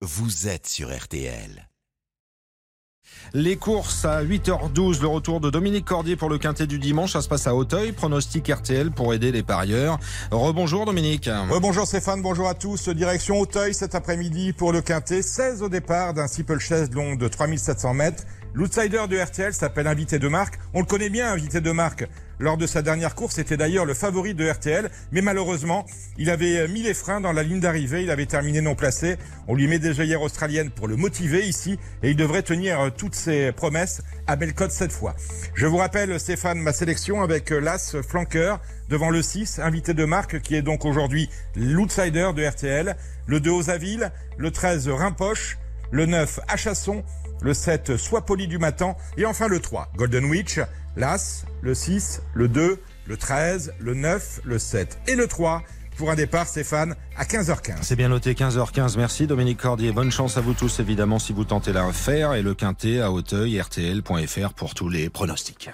vous êtes sur RTL. Les courses à 8h12, le retour de Dominique Cordier pour le quintet du dimanche. Ça se passe à Auteuil. Pronostic RTL pour aider les parieurs. Rebonjour Dominique. Bonjour Stéphane, bonjour à tous. Direction Auteuil cet après-midi pour le quintet. 16 au départ d'un steeple long de 3700 mètres. L'outsider de RTL s'appelle Invité de marque. On le connaît bien, Invité de marque. Lors de sa dernière course, c'était d'ailleurs le favori de RTL, mais malheureusement, il avait mis les freins dans la ligne d'arrivée, il avait terminé non placé. On lui met des œillères australiennes pour le motiver ici, et il devrait tenir toutes ses promesses à Bellecote cette fois. Je vous rappelle, Stéphane, ma sélection avec l'As flanqueur devant le 6, invité de marque, qui est donc aujourd'hui l'outsider de RTL, le 2 Osaville, le 13 Rimpoche, le 9 Achasson, le 7 Sois poli du matin et enfin le 3 Golden Witch, l'As, le 6, le 2, le 13, le 9, le 7 et le 3 pour un départ, Stéphane, à 15h15. C'est bien noté, 15h15. Merci Dominique Cordier. Bonne chance à vous tous, évidemment, si vous tentez la refaire. Et le quintet à Auteuil, rtl.fr pour tous les pronostics.